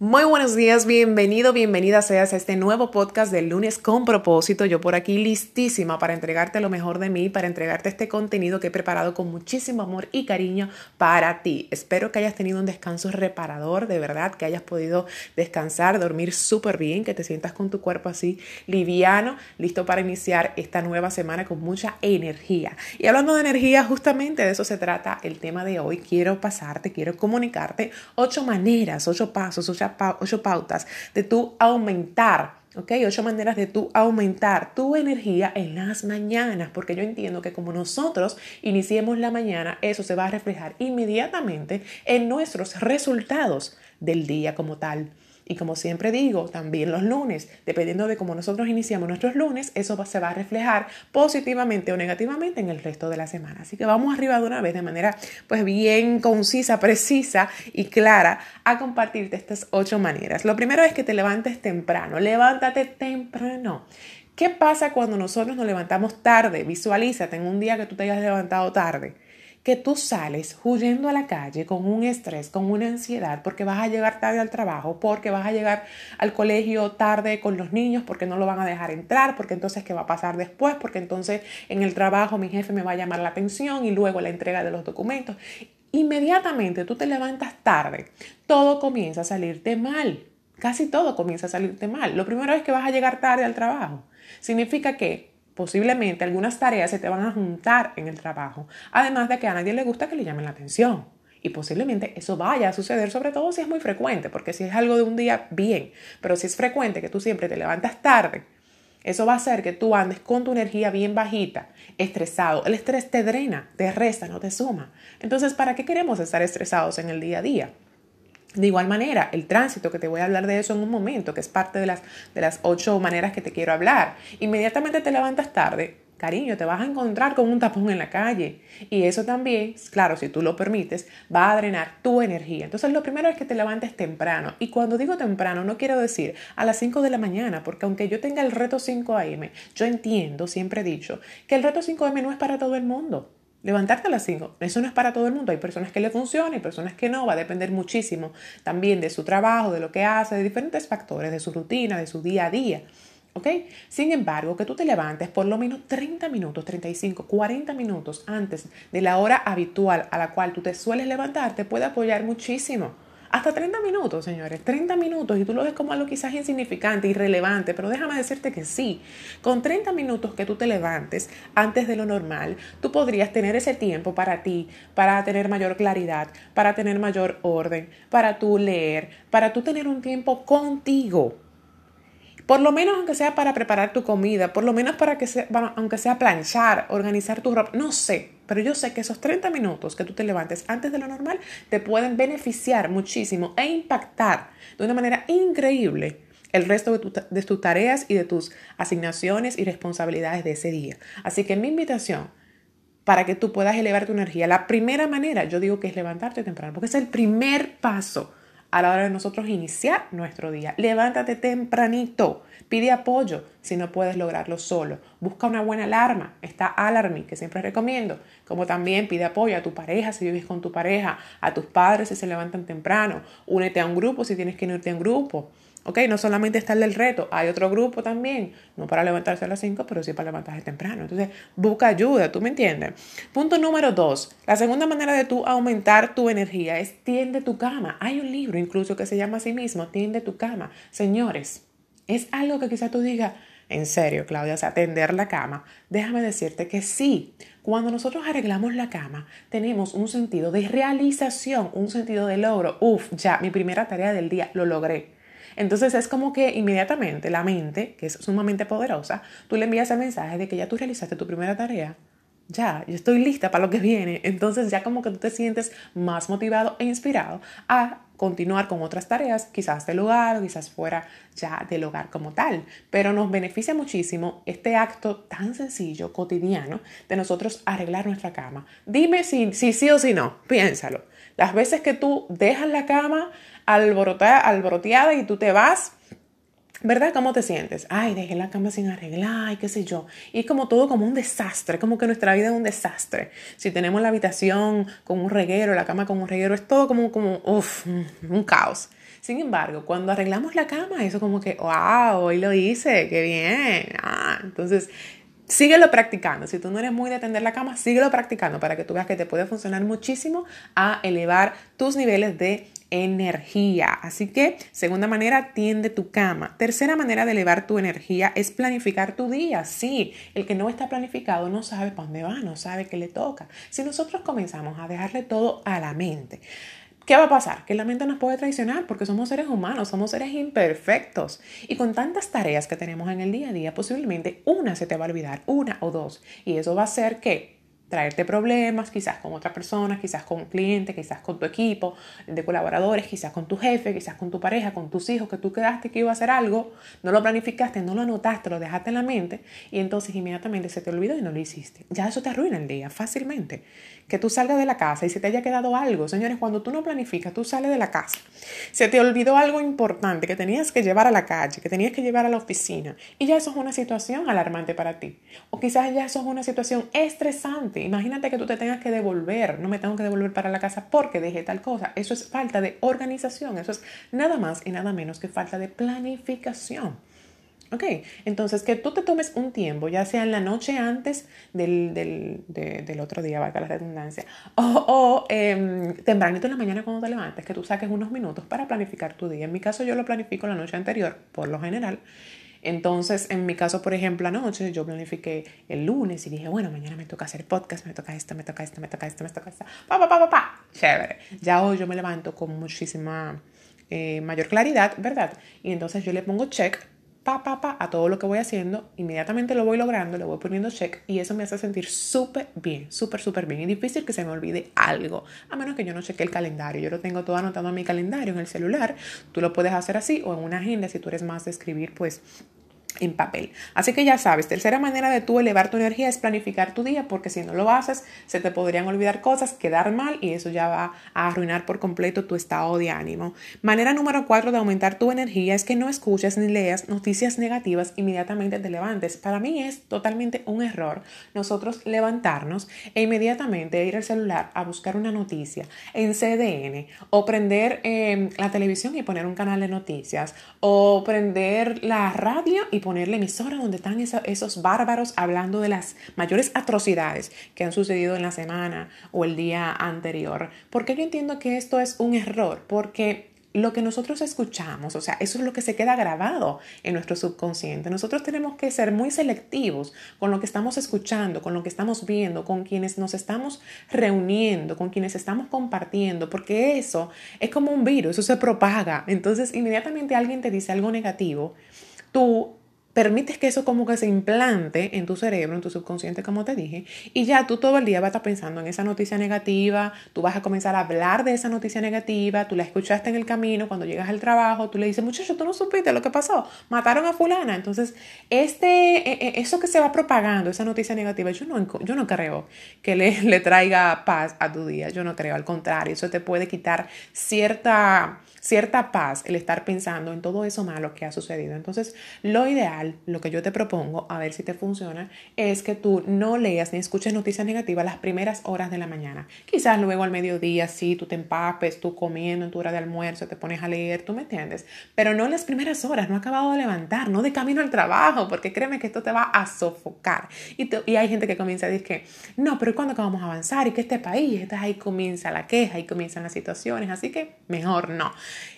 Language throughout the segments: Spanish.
Muy buenos días, bienvenido, bienvenida seas a este nuevo podcast del lunes con propósito. Yo por aquí listísima para entregarte lo mejor de mí, para entregarte este contenido que he preparado con muchísimo amor y cariño para ti. Espero que hayas tenido un descanso reparador, de verdad, que hayas podido descansar, dormir súper bien, que te sientas con tu cuerpo así liviano, listo para iniciar esta nueva semana con mucha energía. Y hablando de energía, justamente de eso se trata el tema de hoy. Quiero pasarte, quiero comunicarte ocho maneras, ocho pasos, ocho ocho pautas de tu aumentar ¿ok? Ocho maneras de tú aumentar tu energía en las mañanas, porque yo entiendo que como nosotros iniciemos la mañana, eso se va a reflejar inmediatamente en nuestros resultados del día como tal. Y como siempre digo, también los lunes, dependiendo de cómo nosotros iniciamos nuestros lunes, eso se va a reflejar positivamente o negativamente en el resto de la semana. Así que vamos arriba de una vez de manera pues bien concisa, precisa y clara a compartirte estas ocho maneras. Lo primero es que te levantes temprano, levántate temprano. ¿Qué pasa cuando nosotros nos levantamos tarde? Visualízate en un día que tú te hayas levantado tarde que tú sales huyendo a la calle con un estrés, con una ansiedad, porque vas a llegar tarde al trabajo, porque vas a llegar al colegio tarde con los niños, porque no lo van a dejar entrar, porque entonces qué va a pasar después, porque entonces en el trabajo mi jefe me va a llamar la atención y luego la entrega de los documentos. Inmediatamente tú te levantas tarde, todo comienza a salirte mal. Casi todo comienza a salirte mal. Lo primero es que vas a llegar tarde al trabajo. Significa que Posiblemente algunas tareas se te van a juntar en el trabajo, además de que a nadie le gusta que le llamen la atención. Y posiblemente eso vaya a suceder, sobre todo si es muy frecuente, porque si es algo de un día, bien, pero si es frecuente que tú siempre te levantas tarde, eso va a hacer que tú andes con tu energía bien bajita, estresado. El estrés te drena, te resta, no te suma. Entonces, ¿para qué queremos estar estresados en el día a día? De igual manera, el tránsito, que te voy a hablar de eso en un momento, que es parte de las, de las ocho maneras que te quiero hablar. Inmediatamente te levantas tarde, cariño, te vas a encontrar con un tapón en la calle. Y eso también, claro, si tú lo permites, va a drenar tu energía. Entonces, lo primero es que te levantes temprano. Y cuando digo temprano, no quiero decir a las 5 de la mañana, porque aunque yo tenga el reto 5 AM, yo entiendo, siempre he dicho, que el reto 5 AM no es para todo el mundo. Levantarte a las 5. Eso no es para todo el mundo. Hay personas que le funcionan y personas que no. Va a depender muchísimo también de su trabajo, de lo que hace, de diferentes factores, de su rutina, de su día a día. ¿Ok? Sin embargo, que tú te levantes por lo menos 30 minutos, 35, 40 minutos antes de la hora habitual a la cual tú te sueles levantar, te puede apoyar muchísimo. Hasta 30 minutos, señores, 30 minutos y tú lo ves como algo quizás insignificante, irrelevante, pero déjame decirte que sí, con 30 minutos que tú te levantes antes de lo normal, tú podrías tener ese tiempo para ti, para tener mayor claridad, para tener mayor orden, para tú leer, para tú tener un tiempo contigo. Por lo menos aunque sea para preparar tu comida, por lo menos para que sea, aunque sea planchar, organizar tu ropa, no sé, pero yo sé que esos 30 minutos que tú te levantes antes de lo normal te pueden beneficiar muchísimo e impactar de una manera increíble el resto de, tus tareas y de tus asignaciones y responsabilidades de ese día. Así que mi invitación para que tú puedas elevar tu energía, la primera manera yo digo que es levantarte temprano, porque es el primer paso a la hora de nosotros iniciar nuestro día. Levántate tempranito, pide apoyo si no puedes lograrlo solo. Busca una buena alarma, está Alarmy, que siempre recomiendo, como también pide apoyo a tu pareja si vives con tu pareja, a tus padres si se levantan temprano, únete a un grupo si tienes que unirte a un grupo. ¿Ok? No solamente está el del reto, hay otro grupo también, no para levantarse a las 5, pero sí para levantarse temprano. Entonces, busca ayuda, ¿tú me entiendes? Punto número dos, la segunda manera de tú aumentar tu energía es tiende tu cama. Hay un libro incluso que se llama así mismo, tiende tu cama. Señores, es algo que quizá tú digas, en serio, Claudia, o sea, tender la cama. Déjame decirte que sí, cuando nosotros arreglamos la cama, tenemos un sentido de realización, un sentido de logro. Uf, ya, mi primera tarea del día, lo logré. Entonces es como que inmediatamente la mente, que es sumamente poderosa, tú le envías el mensaje de que ya tú realizaste tu primera tarea. Ya, yo estoy lista para lo que viene. Entonces ya como que tú te sientes más motivado e inspirado a continuar con otras tareas, quizás del hogar, quizás fuera ya del hogar como tal. Pero nos beneficia muchísimo este acto tan sencillo, cotidiano, de nosotros arreglar nuestra cama. Dime si, si sí o si no, piénsalo. Las veces que tú dejas la cama alboroteada y tú te vas ¿Verdad? ¿Cómo te sientes? Ay, dejé la cama sin arreglar, y qué sé yo. Y es como todo como un desastre, como que nuestra vida es un desastre. Si tenemos la habitación con un reguero, la cama con un reguero, es todo como, como uf, un caos. Sin embargo, cuando arreglamos la cama, eso como que, wow, hoy lo hice, qué bien. Ah, entonces, síguelo practicando. Si tú no eres muy de tender la cama, síguelo practicando para que tú veas que te puede funcionar muchísimo a elevar tus niveles de energía. Así que, segunda manera, tiende tu cama. Tercera manera de elevar tu energía es planificar tu día. Sí, el que no está planificado no sabe para dónde va, no sabe qué le toca. Si nosotros comenzamos a dejarle todo a la mente, ¿Qué va a pasar? Que la mente nos puede traicionar porque somos seres humanos, somos seres imperfectos. Y con tantas tareas que tenemos en el día a día, posiblemente una se te va a olvidar, una o dos. Y eso va a hacer que traerte problemas, quizás con otra persona, quizás con un cliente, quizás con tu equipo de colaboradores, quizás con tu jefe, quizás con tu pareja, con tus hijos, que tú quedaste que iba a hacer algo, no lo planificaste, no lo anotaste, lo dejaste en la mente y entonces inmediatamente se te olvidó y no lo hiciste. Ya eso te arruina el día fácilmente. Que tú salgas de la casa y se te haya quedado algo. Señores, cuando tú no planificas, tú sales de la casa. Se te olvidó algo importante que tenías que llevar a la calle, que tenías que llevar a la oficina y ya eso es una situación alarmante para ti. O quizás ya eso es una situación estresante Imagínate que tú te tengas que devolver, no me tengo que devolver para la casa porque dejé tal cosa. Eso es falta de organización, eso es nada más y nada menos que falta de planificación. Ok, entonces que tú te tomes un tiempo, ya sea en la noche antes del, del, del otro día, valga la redundancia, o, o eh, tempranito en la mañana cuando te levantes, que tú saques unos minutos para planificar tu día. En mi caso yo lo planifico la noche anterior, por lo general, entonces, en mi caso, por ejemplo, anoche yo planifiqué el lunes y dije, bueno, mañana me toca hacer podcast, me toca esto, me toca esto, me toca esto, me toca esto. Pa, pa, pa, pa, pa. Chévere. Ya hoy yo me levanto con muchísima eh, mayor claridad, ¿verdad? Y entonces yo le pongo check pa, pa, pa, a todo lo que voy haciendo, inmediatamente lo voy logrando, le voy poniendo check y eso me hace sentir súper bien, súper, súper bien. Y difícil que se me olvide algo, a menos que yo no cheque el calendario. Yo lo tengo todo anotado en mi calendario, en el celular. Tú lo puedes hacer así o en una agenda si tú eres más de escribir, pues en papel. Así que ya sabes, tercera manera de tú elevar tu energía es planificar tu día, porque si no lo haces, se te podrían olvidar cosas, quedar mal y eso ya va a arruinar por completo tu estado de ánimo. Manera número cuatro de aumentar tu energía es que no escuches ni leas noticias negativas inmediatamente te levantes. Para mí es totalmente un error nosotros levantarnos e inmediatamente ir al celular a buscar una noticia en CDN o prender em, la televisión y poner un canal de noticias o prender la radio y poner la emisora donde están esos bárbaros hablando de las mayores atrocidades que han sucedido en la semana o el día anterior. Porque yo entiendo que esto es un error, porque lo que nosotros escuchamos, o sea, eso es lo que se queda grabado en nuestro subconsciente. Nosotros tenemos que ser muy selectivos con lo que estamos escuchando, con lo que estamos viendo, con quienes nos estamos reuniendo, con quienes estamos compartiendo, porque eso es como un virus, eso se propaga. Entonces, inmediatamente alguien te dice algo negativo, tú permites que eso como que se implante en tu cerebro, en tu subconsciente, como te dije, y ya tú todo el día vas a estar pensando en esa noticia negativa, tú vas a comenzar a hablar de esa noticia negativa, tú la escuchaste en el camino, cuando llegas al trabajo, tú le dices, muchacho, tú no supiste lo que pasó, mataron a fulana. Entonces, este, e, e, eso que se va propagando, esa noticia negativa, yo no, yo no creo que le, le traiga paz a tu día, yo no creo, al contrario, eso te puede quitar cierta cierta paz el estar pensando en todo eso malo que ha sucedido. Entonces, lo ideal, lo que yo te propongo, a ver si te funciona, es que tú no leas ni escuches noticias negativas las primeras horas de la mañana. Quizás luego al mediodía, sí, tú te empapes, tú comiendo en tu hora de almuerzo, te pones a leer, tú me entiendes, pero no las primeras horas, no acabado de levantar, no de camino al trabajo, porque créeme que esto te va a sofocar. Y, y hay gente que comienza a decir que, no, pero ¿cuándo vamos a avanzar? Y que este país, estás ahí comienza la queja, y comienzan las situaciones, así que mejor no.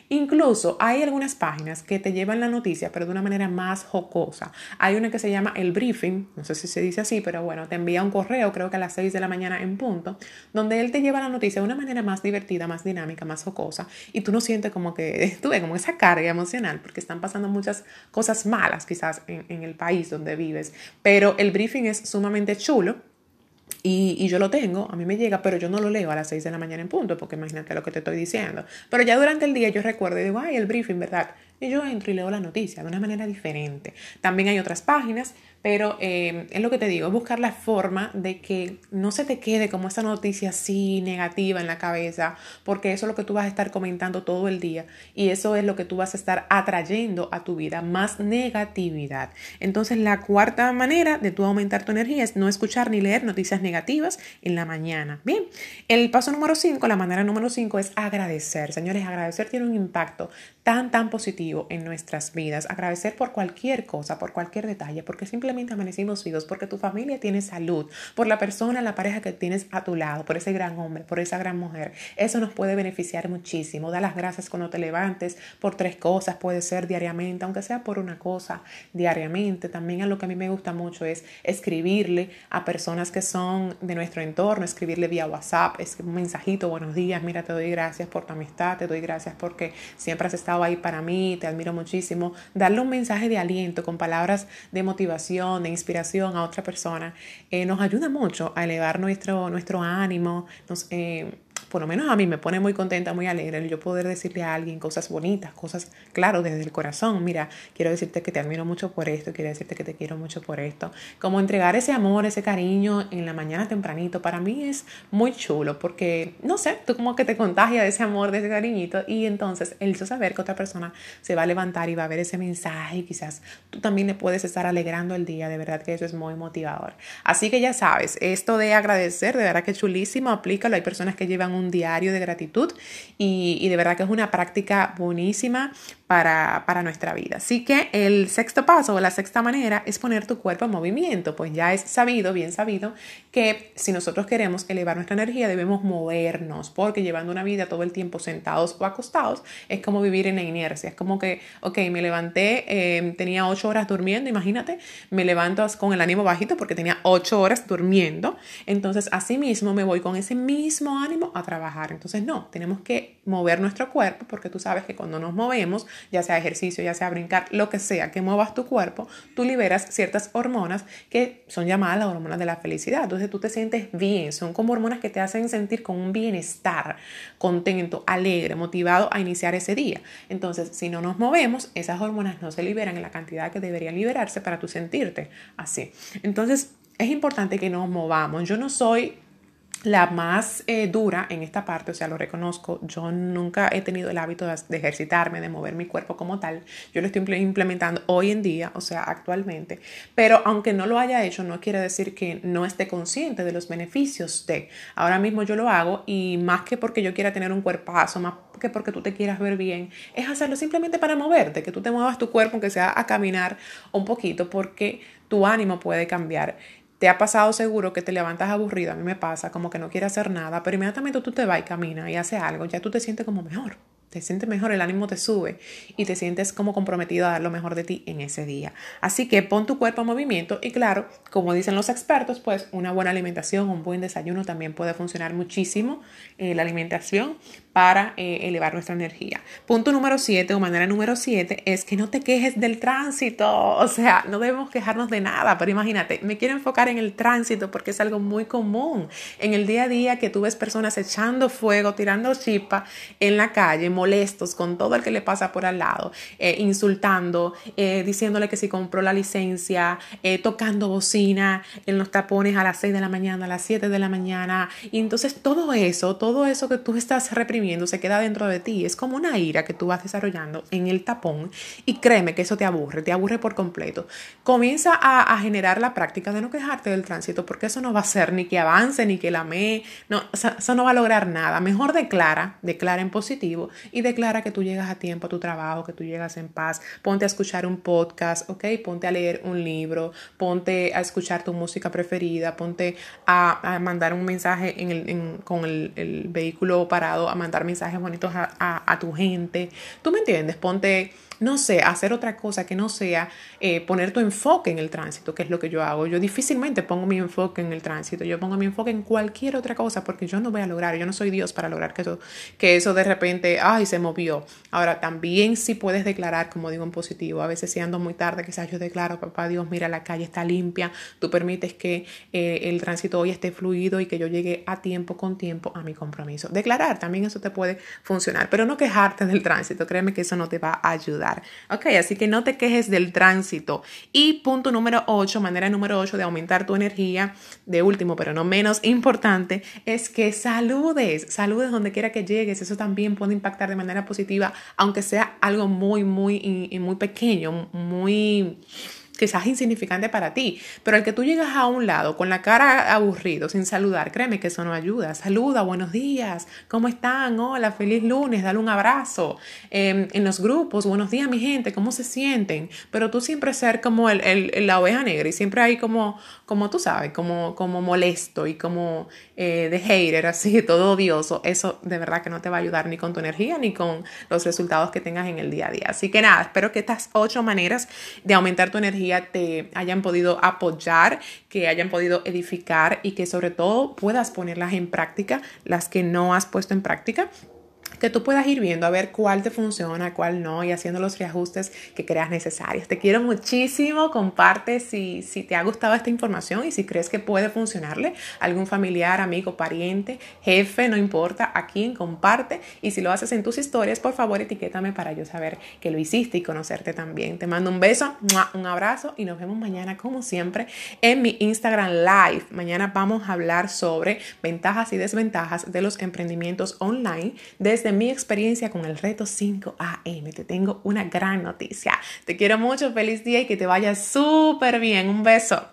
Incluso hay algunas páginas que te llevan la noticia, pero de una manera más jocosa. Hay una que se llama el briefing, no sé si se dice así, pero bueno, te envía un correo, creo que a las 6 de la mañana en punto, donde él te lleva la noticia de una manera más divertida, más dinámica, más jocosa, y tú no sientes como que, tú ves como esa carga emocional, porque están pasando muchas cosas malas quizás en, en el país donde vives, pero el briefing es sumamente chulo y, yo lo tengo, a mí me llega, pero yo no lo leo a las 6 de la mañana en punto, porque imagínate lo que te estoy diciendo. Pero ya durante el día yo recuerdo y digo, ay, el briefing, ¿verdad? Y yo entro y leo la noticia de una manera diferente. También hay otras páginas, pero eh, es lo que te digo, buscar la forma de que no se te quede como esa noticia así negativa en la cabeza, porque eso es lo que tú vas a estar comentando todo el día y eso es lo que tú vas a estar atrayendo a tu vida, más negatividad. Entonces, la cuarta manera de tú aumentar tu energía es no escuchar ni leer noticias negativas en la mañana. Bien, el paso número 5, la manera número 5 es agradecer. Señores, agradecer tiene un impacto tan, tan positivo en nuestras vidas. Agradecer por cualquier cosa, por cualquier detalle, porque simplemente amanecimos vivos, porque tu familia tiene salud, por la persona, la pareja que tienes a tu lado, por ese gran hombre, por esa gran mujer. Eso nos puede beneficiar muchísimo. Da las gracias cuando te levantes por tres cosas, puede ser diariamente, aunque sea por una cosa diariamente. También a lo que a mí me gusta mucho es escribirle a personas que son de nuestro entorno, escribirle vía WhatsApp, es un mensajito, buenos días, mira, te doy gracias por tu amistad, te doy gracias porque siempre has estado ahí para mí, te admiro muchísimo, darle un mensaje de aliento con palabras de motivación, de inspiración a otra persona, eh, nos ayuda mucho a elevar nuestro, nuestro ánimo, nos, eh, por lo menos a mí me pone muy contenta, muy alegre el yo poder decirle a alguien cosas bonitas, cosas, claro, desde el corazón. Mira, quiero decirte que te admiro mucho por esto, quiero decirte que te quiero mucho por esto. Como entregar ese amor, ese cariño en la mañana tempranito, para mí es muy chulo porque, no sé, tú como que te contagia de ese amor, de ese cariñito y entonces el yo saber que otra persona se va a levantar y va a ver ese mensaje y quizás tú también le puedes estar alegrando el día, de verdad que eso es muy motivador. Así que ya sabes, esto de agradecer, de verdad que chulísimo, aplícalo. Hay personas que llevan un diario de gratitud y, de verdad que es una práctica buenísima para, para, nuestra vida. Así que el sexto paso o la sexta manera es poner tu cuerpo en movimiento, pues ya es sabido, bien sabido, que si nosotros queremos elevar nuestra energía debemos movernos, porque llevando una vida todo el tiempo sentados o acostados es como vivir en la inercia, es como que, ok, me levanté, eh, tenía ocho horas durmiendo, imagínate, me levanto con el ánimo bajito porque tenía ocho horas durmiendo, entonces así mismo me voy con ese mismo ánimo a trabajar. Entonces no, tenemos que mover nuestro cuerpo porque tú sabes que cuando nos movemos, ya sea ejercicio, ya sea brincar, lo que sea que muevas tu cuerpo, tú liberas ciertas hormonas que son llamadas las hormonas de la felicidad. Entonces tú te sientes bien, son como hormonas que te hacen sentir con un bienestar, contento, alegre, motivado a iniciar ese día. Entonces, si no nos movemos, esas hormonas no se liberan en la cantidad que deberían liberarse para tú sentirte así. Entonces, es importante que nos movamos. Yo no soy la más eh, dura en esta parte, o sea, lo reconozco, yo nunca he tenido el hábito de, ejercitarme, de mover mi cuerpo como tal, yo lo estoy implementando hoy en día, o sea, actualmente, pero aunque no lo haya hecho, no quiere decir que no esté consciente de los beneficios de, ahora mismo yo lo hago y más que porque yo quiera tener un cuerpazo, más que porque tú te quieras ver bien, es hacerlo simplemente para moverte, que tú te muevas tu cuerpo, aunque sea a caminar un poquito, porque tu ánimo puede cambiar. Te ha pasado seguro que te levantas aburrido, a mí me pasa, como que no quieres hacer nada, pero inmediatamente tú te vas y caminas y haces algo, ya tú te sientes como mejor te sientes mejor, el ánimo te sube y te sientes como comprometido a dar lo mejor de ti en ese día. Así que pon tu cuerpo en movimiento y claro, como dicen los expertos, pues una buena alimentación, un buen desayuno también puede funcionar muchísimo eh, la alimentación para eh, elevar nuestra energía. Punto número 7 o manera número 7 es que no te quejes del tránsito. O sea, no debemos quejarnos de nada, pero imagínate, me quiero enfocar en el tránsito porque es algo muy común en el día a día que tú ves personas echando fuego, tirando chispa en la calle, molestos con todo el que le pasa por al lado, eh, insultando, eh, diciéndole que si compró la licencia, tocando bocina en los tapones a las 6 de la mañana, a las 7 de la mañana. Y entonces todo eso, todo eso que tú estás reprimiendo, se queda dentro de ti. Es como una ira que tú vas desarrollando en el tapón y créeme que eso te aburre, te aburre por completo. Comienza a, generar la práctica de no quejarte del tránsito porque eso no va a ser ni que avance ni que la me, no, eso no va a lograr nada. Mejor declara, declara en positivo y declara que tú llegas a tiempo a tu trabajo, que tú llegas en paz. Ponte a escuchar un podcast, ¿ok? Ponte a leer un libro, ponte a escuchar tu música preferida, ponte a, mandar un mensaje con el, el vehículo parado, a mandar mensajes bonitos a, tu gente. ¿Tú me entiendes? Ponte no sé, hacer otra cosa que no sea eh, poner tu enfoque en el tránsito, que es lo que yo hago. Yo difícilmente pongo mi enfoque en el tránsito, yo pongo mi enfoque en cualquier otra cosa porque yo no voy a lograr, yo no soy Dios para lograr que eso, que eso de repente, ay, se movió. Ahora, también si puedes declarar, como digo en positivo, a veces si ando muy tarde, quizás yo declaro, papá Dios, mira, la calle está limpia, tú permites que eh, el tránsito hoy esté fluido y que yo llegue a tiempo con tiempo a mi compromiso. Declarar, también eso te puede funcionar, pero no quejarte del tránsito, créeme que eso no te va a ayudar. Ok, así que no te quejes del tránsito. Y punto número 8, manera número 8 de aumentar tu energía, de último pero no menos importante, es que saludes, saludes donde quiera que llegues. Eso también puede impactar de manera positiva, aunque sea algo muy, muy, muy pequeño, muy quizás insignificante para ti, pero el que tú llegas a un lado con la cara aburrido, sin saludar, créeme que eso no ayuda. Saluda, buenos días, ¿cómo están? Hola, feliz lunes, dale un abrazo. Em, en los grupos, buenos días mi gente, ¿cómo se sienten? Pero tú siempre ser como el, el, la oveja negra y siempre hay como, como tú sabes, como, como molesto y como eh, de hater, así, todo odioso. Eso de verdad que no te va a ayudar ni con tu energía ni con los resultados que tengas en el día a día. Así que nada, espero que estas ocho maneras de aumentar tu energía te hayan podido apoyar, que hayan podido edificar y que sobre todo puedas ponerlas en práctica, las que no has puesto en práctica que tú puedas ir viendo a ver cuál te funciona, cuál no y haciendo los reajustes que creas necesarios. Te quiero muchísimo, comparte si, si te ha gustado esta información y si crees que puede funcionarle algún familiar, amigo, pariente, jefe, no importa, a quién comparte y si lo haces en tus historias, por favor etiquétame para yo saber que lo hiciste y conocerte también. Te mando un beso, un abrazo y nos vemos mañana como siempre en mi Instagram Live. Mañana vamos a hablar sobre ventajas y desventajas de los emprendimientos online desde mi experiencia con el reto 5AM. Te tengo una gran noticia. Te quiero mucho, feliz día y que te vaya súper bien. Un beso.